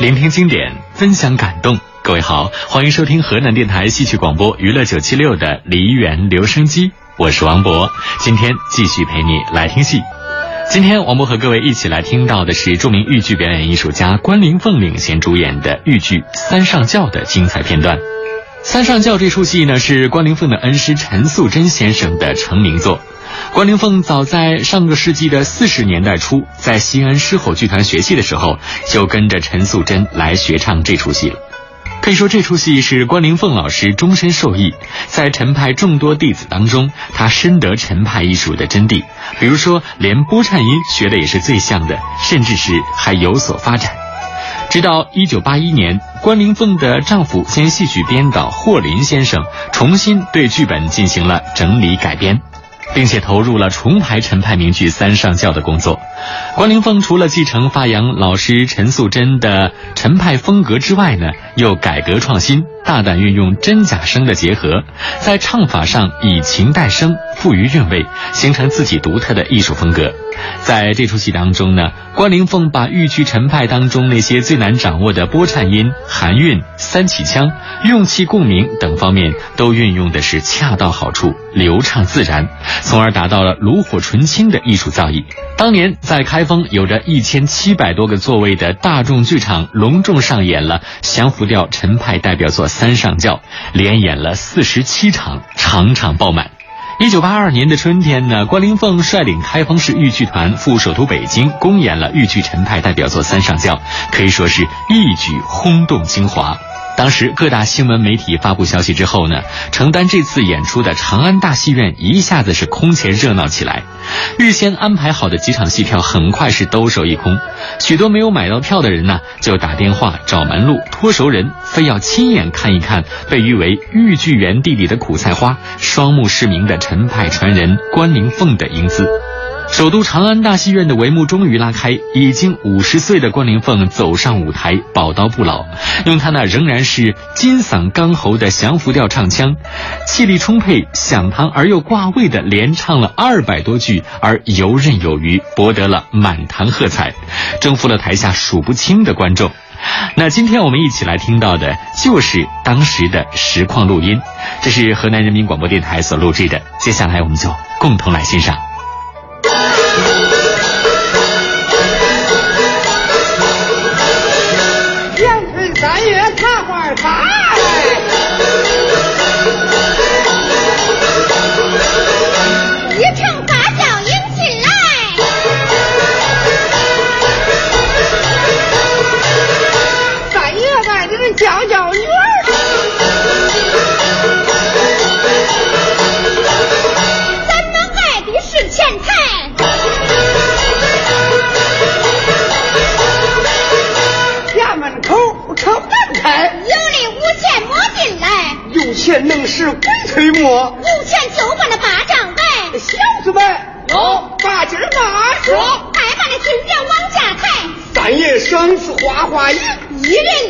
聆听经典，分享感动。各位好，欢迎收听河南电台戏曲广播娱乐九七六的梨园留声机，我是王博，今天继续陪你来听戏。今天王博和各位一起来听到的是著名豫剧表演艺术家关凌凤领衔主演的豫剧《三上轿》的精彩片段。《三上轿》这出戏呢，是关凌凤的恩师陈素贞先生的成名作。关凌凤早在上个世纪的四十年代初，在西安狮吼剧团学戏的时候，就跟着陈素贞来学唱这出戏了。可以说，这出戏是关凌凤老师终身受益。在陈派众多弟子当中，他深得陈派艺术的真谛。比如说，连拨颤音学的也是最像的，甚至是还有所发展。直到一九八一年，关凌凤的丈夫兼戏曲编导霍林先生重新对剧本进行了整理改编。并且投入了重排陈派名剧《三上轿》的工作。关凌凤除了继承发扬老师陈素贞的陈派风格之外呢，又改革创新，大胆运用真假声的结合，在唱法上以情代声，赋予韵味，形成自己独特的艺术风格。在这出戏当中呢，关凌凤把豫剧陈派当中那些最难掌握的拨颤音、含韵、三起腔、用气共鸣等方面都运用的是恰到好处、流畅自然，从而达到了炉火纯青的艺术造诣。当年在开封有着一千七百多个座位的大众剧场，隆重上演了降服调陈派代表作《三上轿》，连演了四十七场，场场爆满。一九八二年的春天呢，关凌凤率领开封市豫剧团赴首都北京，公演了豫剧陈派代表作《三上轿》，可以说是一举轰动京华。当时各大新闻媒体发布消息之后呢，承担这次演出的长安大戏院一下子是空前热闹起来。预先安排好的几场戏票很快是兜售一空，许多没有买到票的人呢，就打电话找门路托熟人，非要亲眼看一看被誉为豫剧园地里的苦菜花、双目失明的陈派传人关凌凤的英姿。首都长安大戏院的帷幕终于拉开，已经五十岁的关凌凤走上舞台，宝刀不老，用她那仍然是金嗓钢喉的降服调唱腔，气力充沛、响堂而又挂味的连唱了二百多句，而游刃有余，博得了满堂喝彩，征服了台下数不清的观众。那今天我们一起来听到的就是当时的实况录音，这是河南人民广播电台所录制的。接下来我们就共同来欣赏。鬼推磨，无钱就把那巴掌摆。小子们，有把劲儿买。说，快把那金表往家抬。三爷赏赐花花银，一人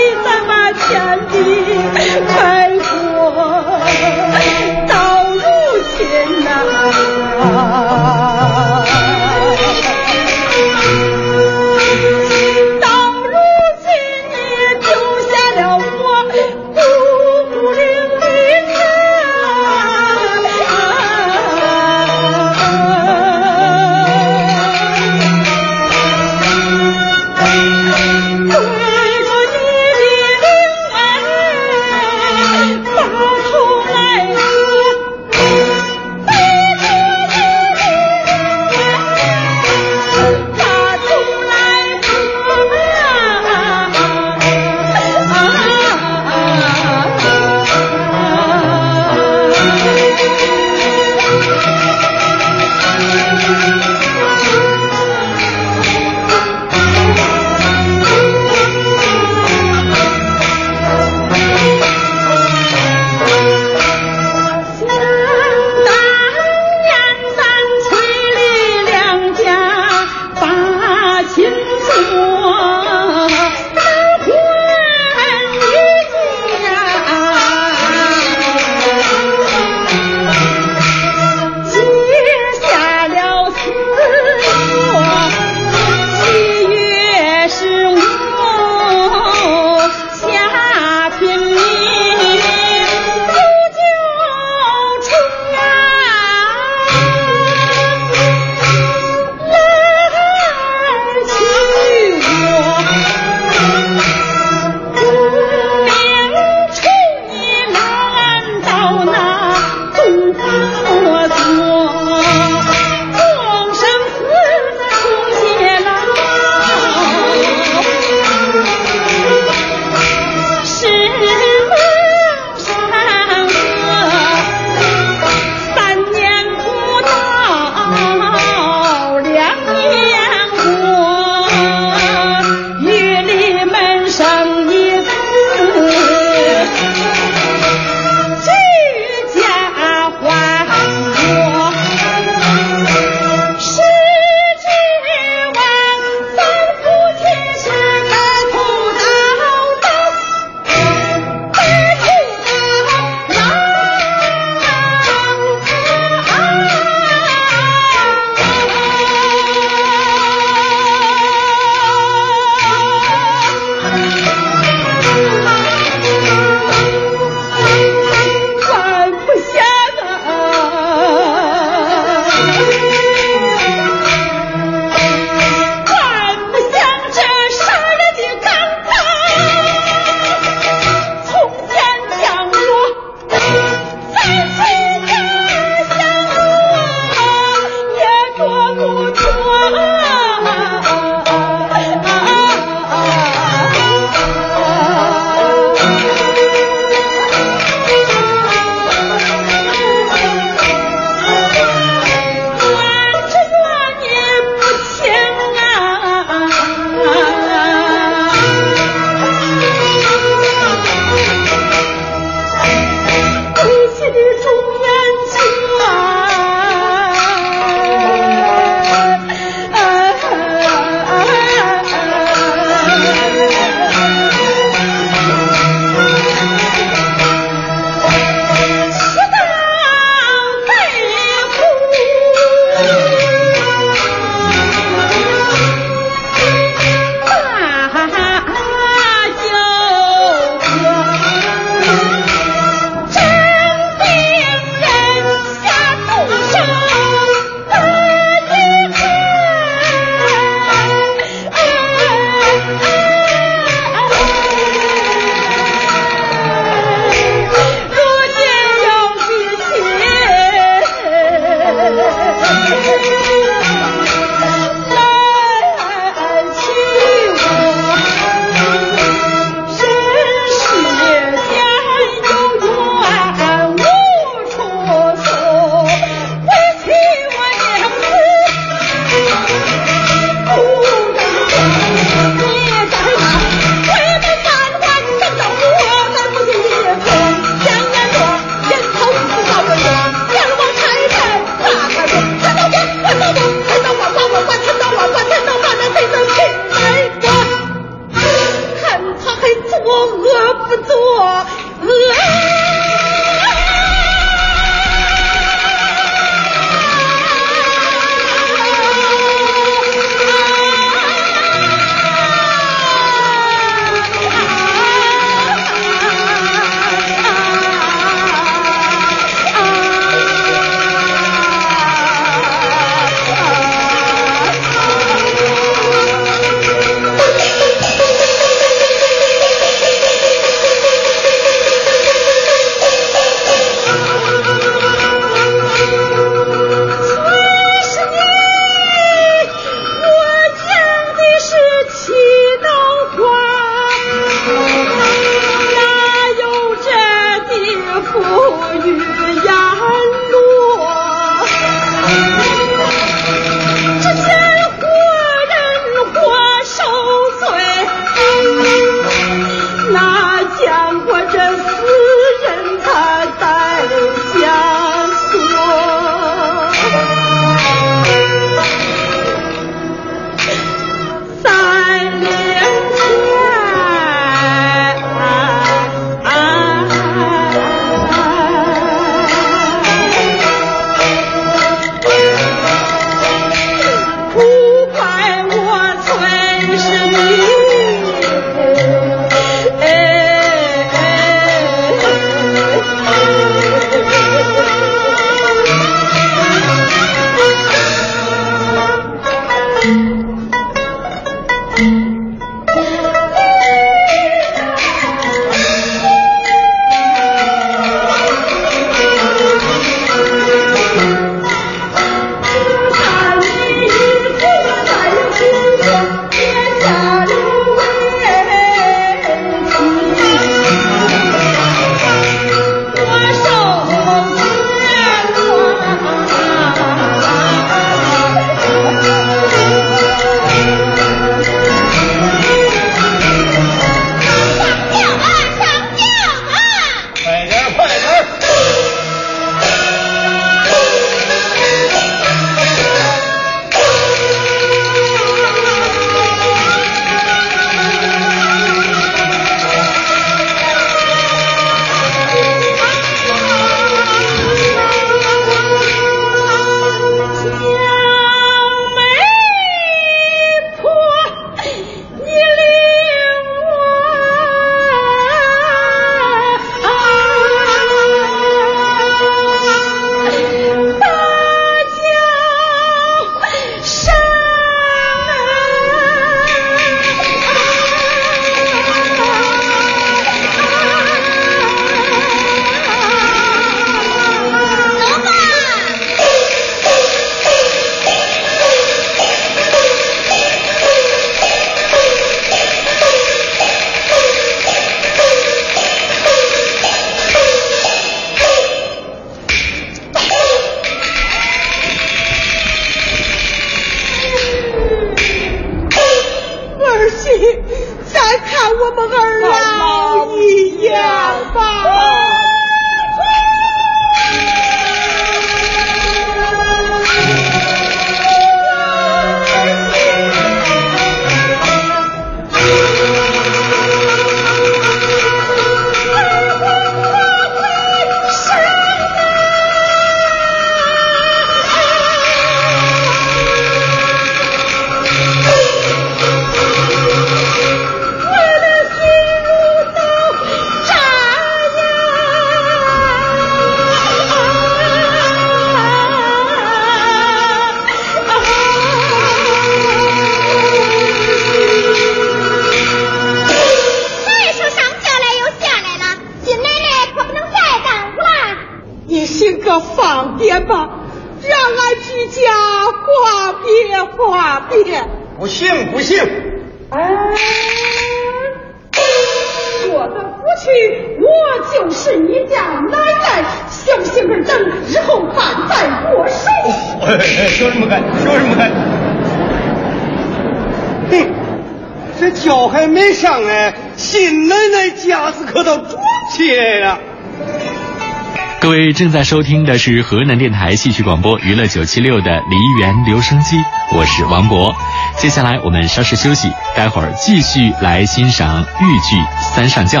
正在收听的是河南电台戏曲广播娱乐九七六的梨园留声机，我是王博。接下来我们稍事休息，待会儿继续来欣赏豫剧《三上轿》，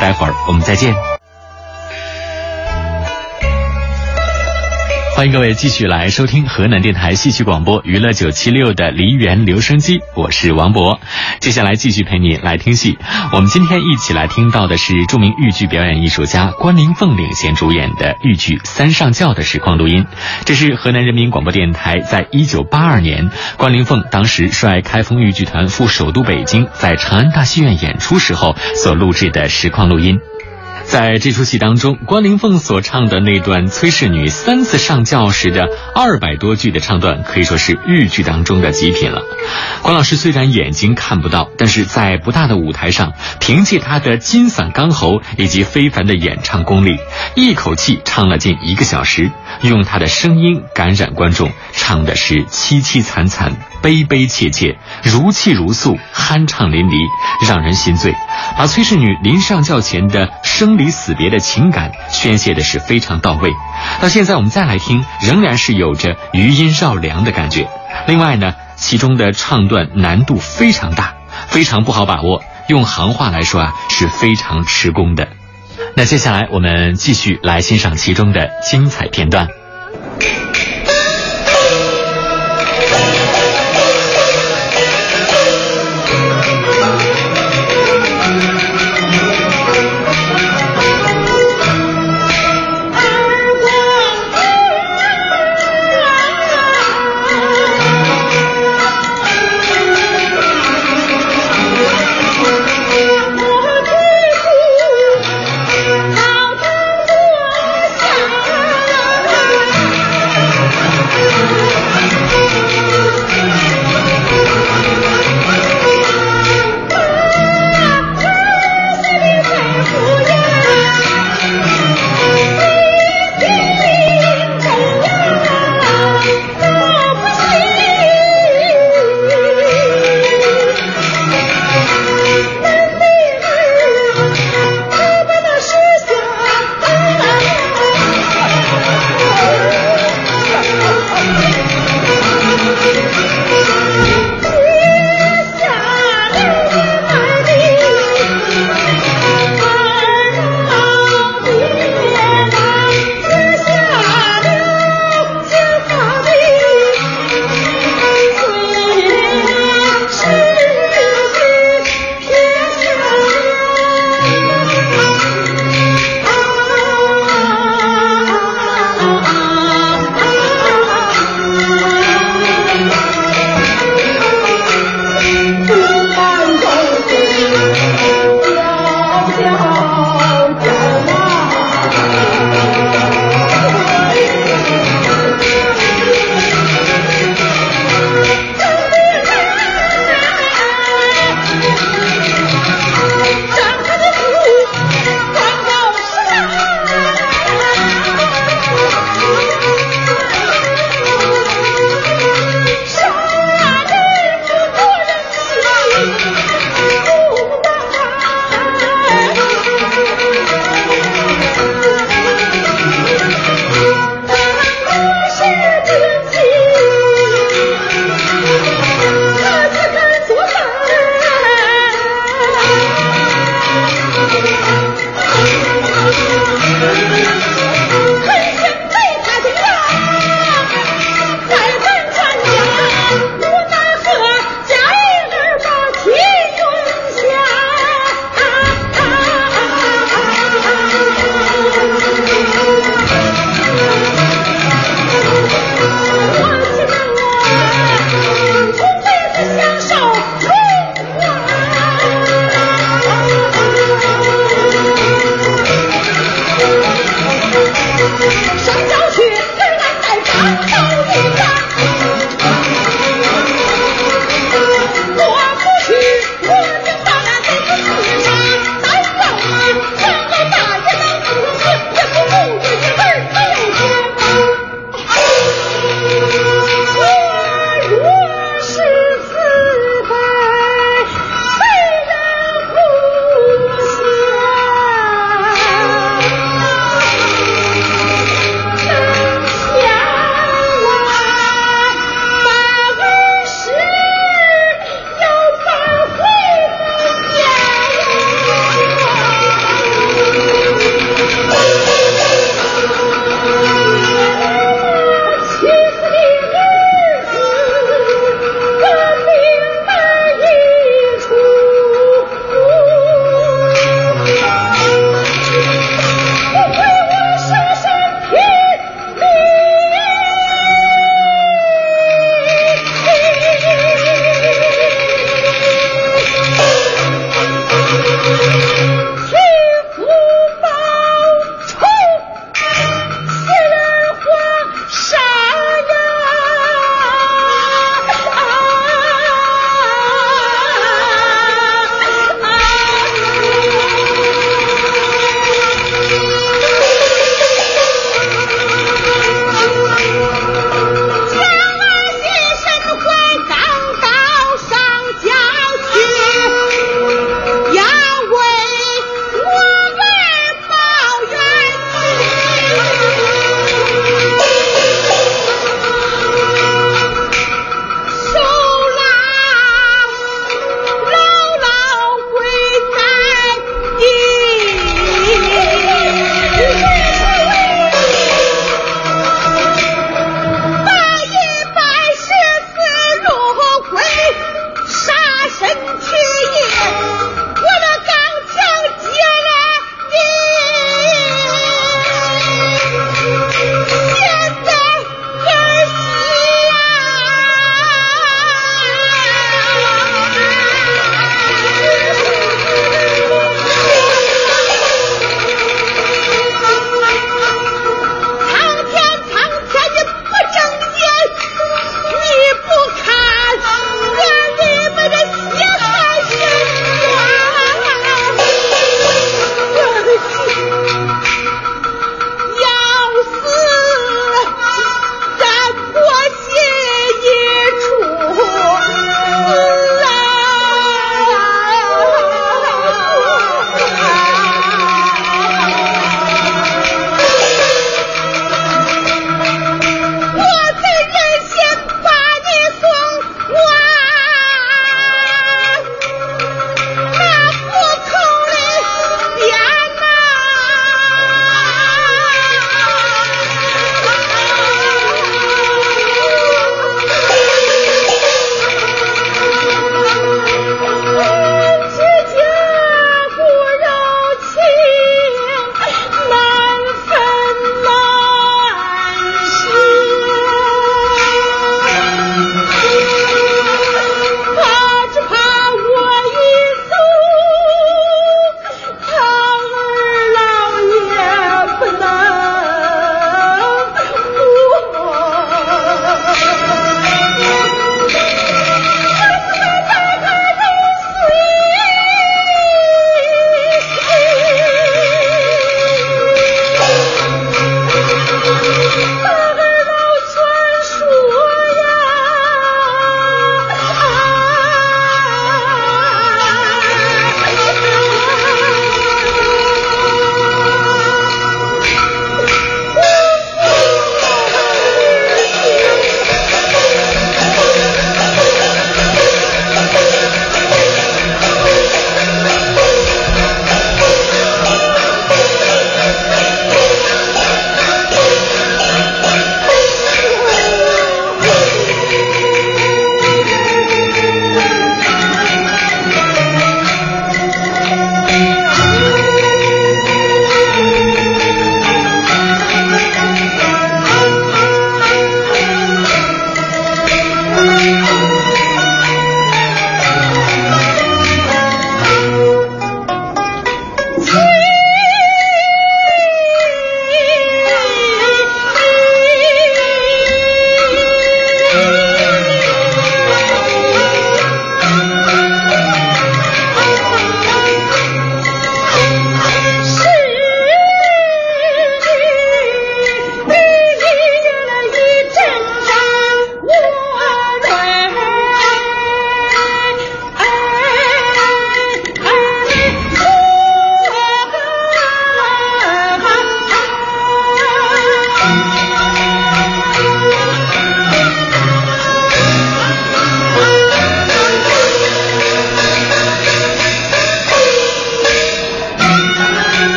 待会儿我们再见。欢迎各位继续来收听河南电台戏曲广播娱乐九七六的梨园留声机，我是王博。接下来继续陪你来听戏。我们今天一起来听到的是著名豫剧表演艺术家关凌凤领衔主演的豫剧《三上轿》的实况录音。这是河南人民广播电台在一九八二年关凌凤当时率开封豫剧团赴首都北京，在长安大戏院演出时候所录制的实况录音。在这出戏当中，关凌凤所唱的那段崔氏女三次上轿时的二百多句的唱段，可以说是豫剧当中的极品了。关老师虽然眼睛看不到，但是在不大的舞台上，凭借他的金嗓钢喉以及非凡的演唱功力，一口气唱了近一个小时，用他的声音感染观众，唱的是凄凄惨惨、悲悲切切、如泣如诉、酣畅淋漓，让人心醉。把崔氏女临上轿前的生离死别的情感宣泄的是非常到位。到现在我们再来听，仍然是有着余音绕梁的感觉。另外呢，其中的唱段难度非常大，非常不好把握。用行话来说啊，是非常吃功的。那接下来我们继续来欣赏其中的精彩片段。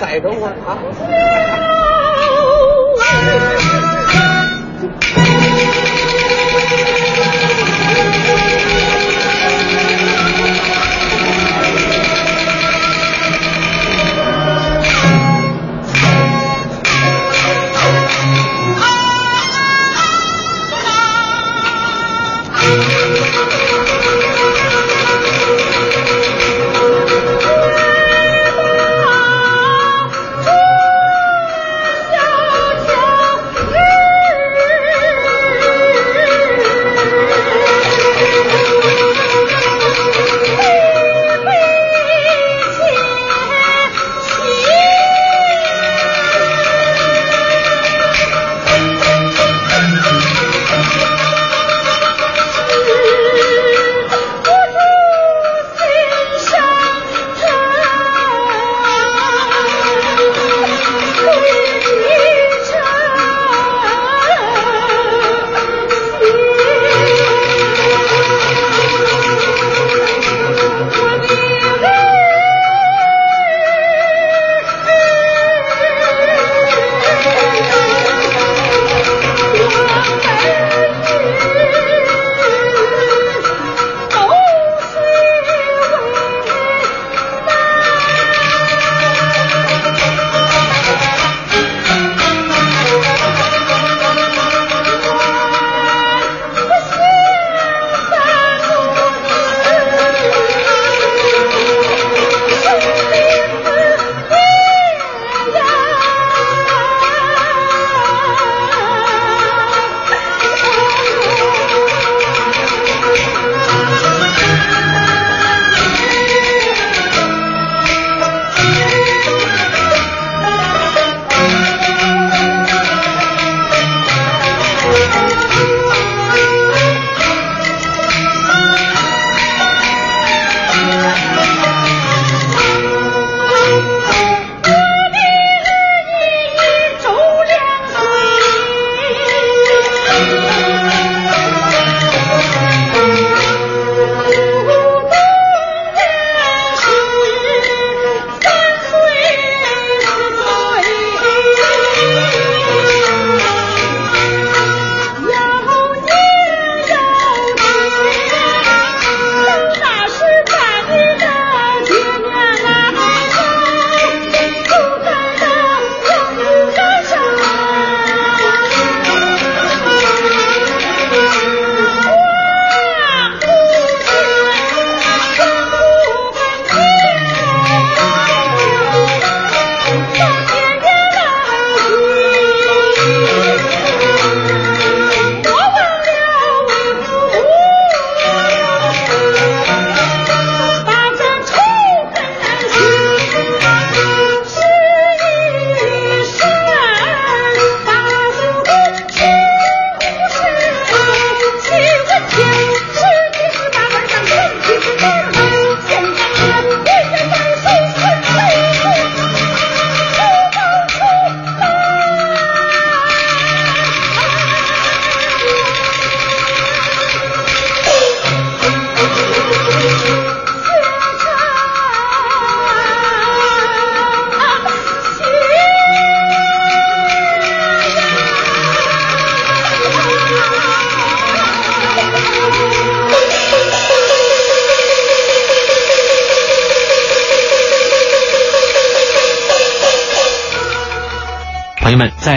再等会儿啊。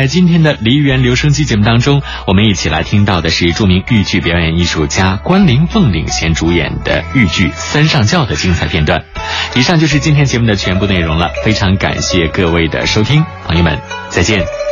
在今天的梨园留声机节目当中，我们一起来听到的是著名豫剧表演艺术家关凌凤领衔主演的豫剧《三上轿》的精彩片段。以上就是今天节目的全部内容了，非常感谢各位的收听，朋友们再见。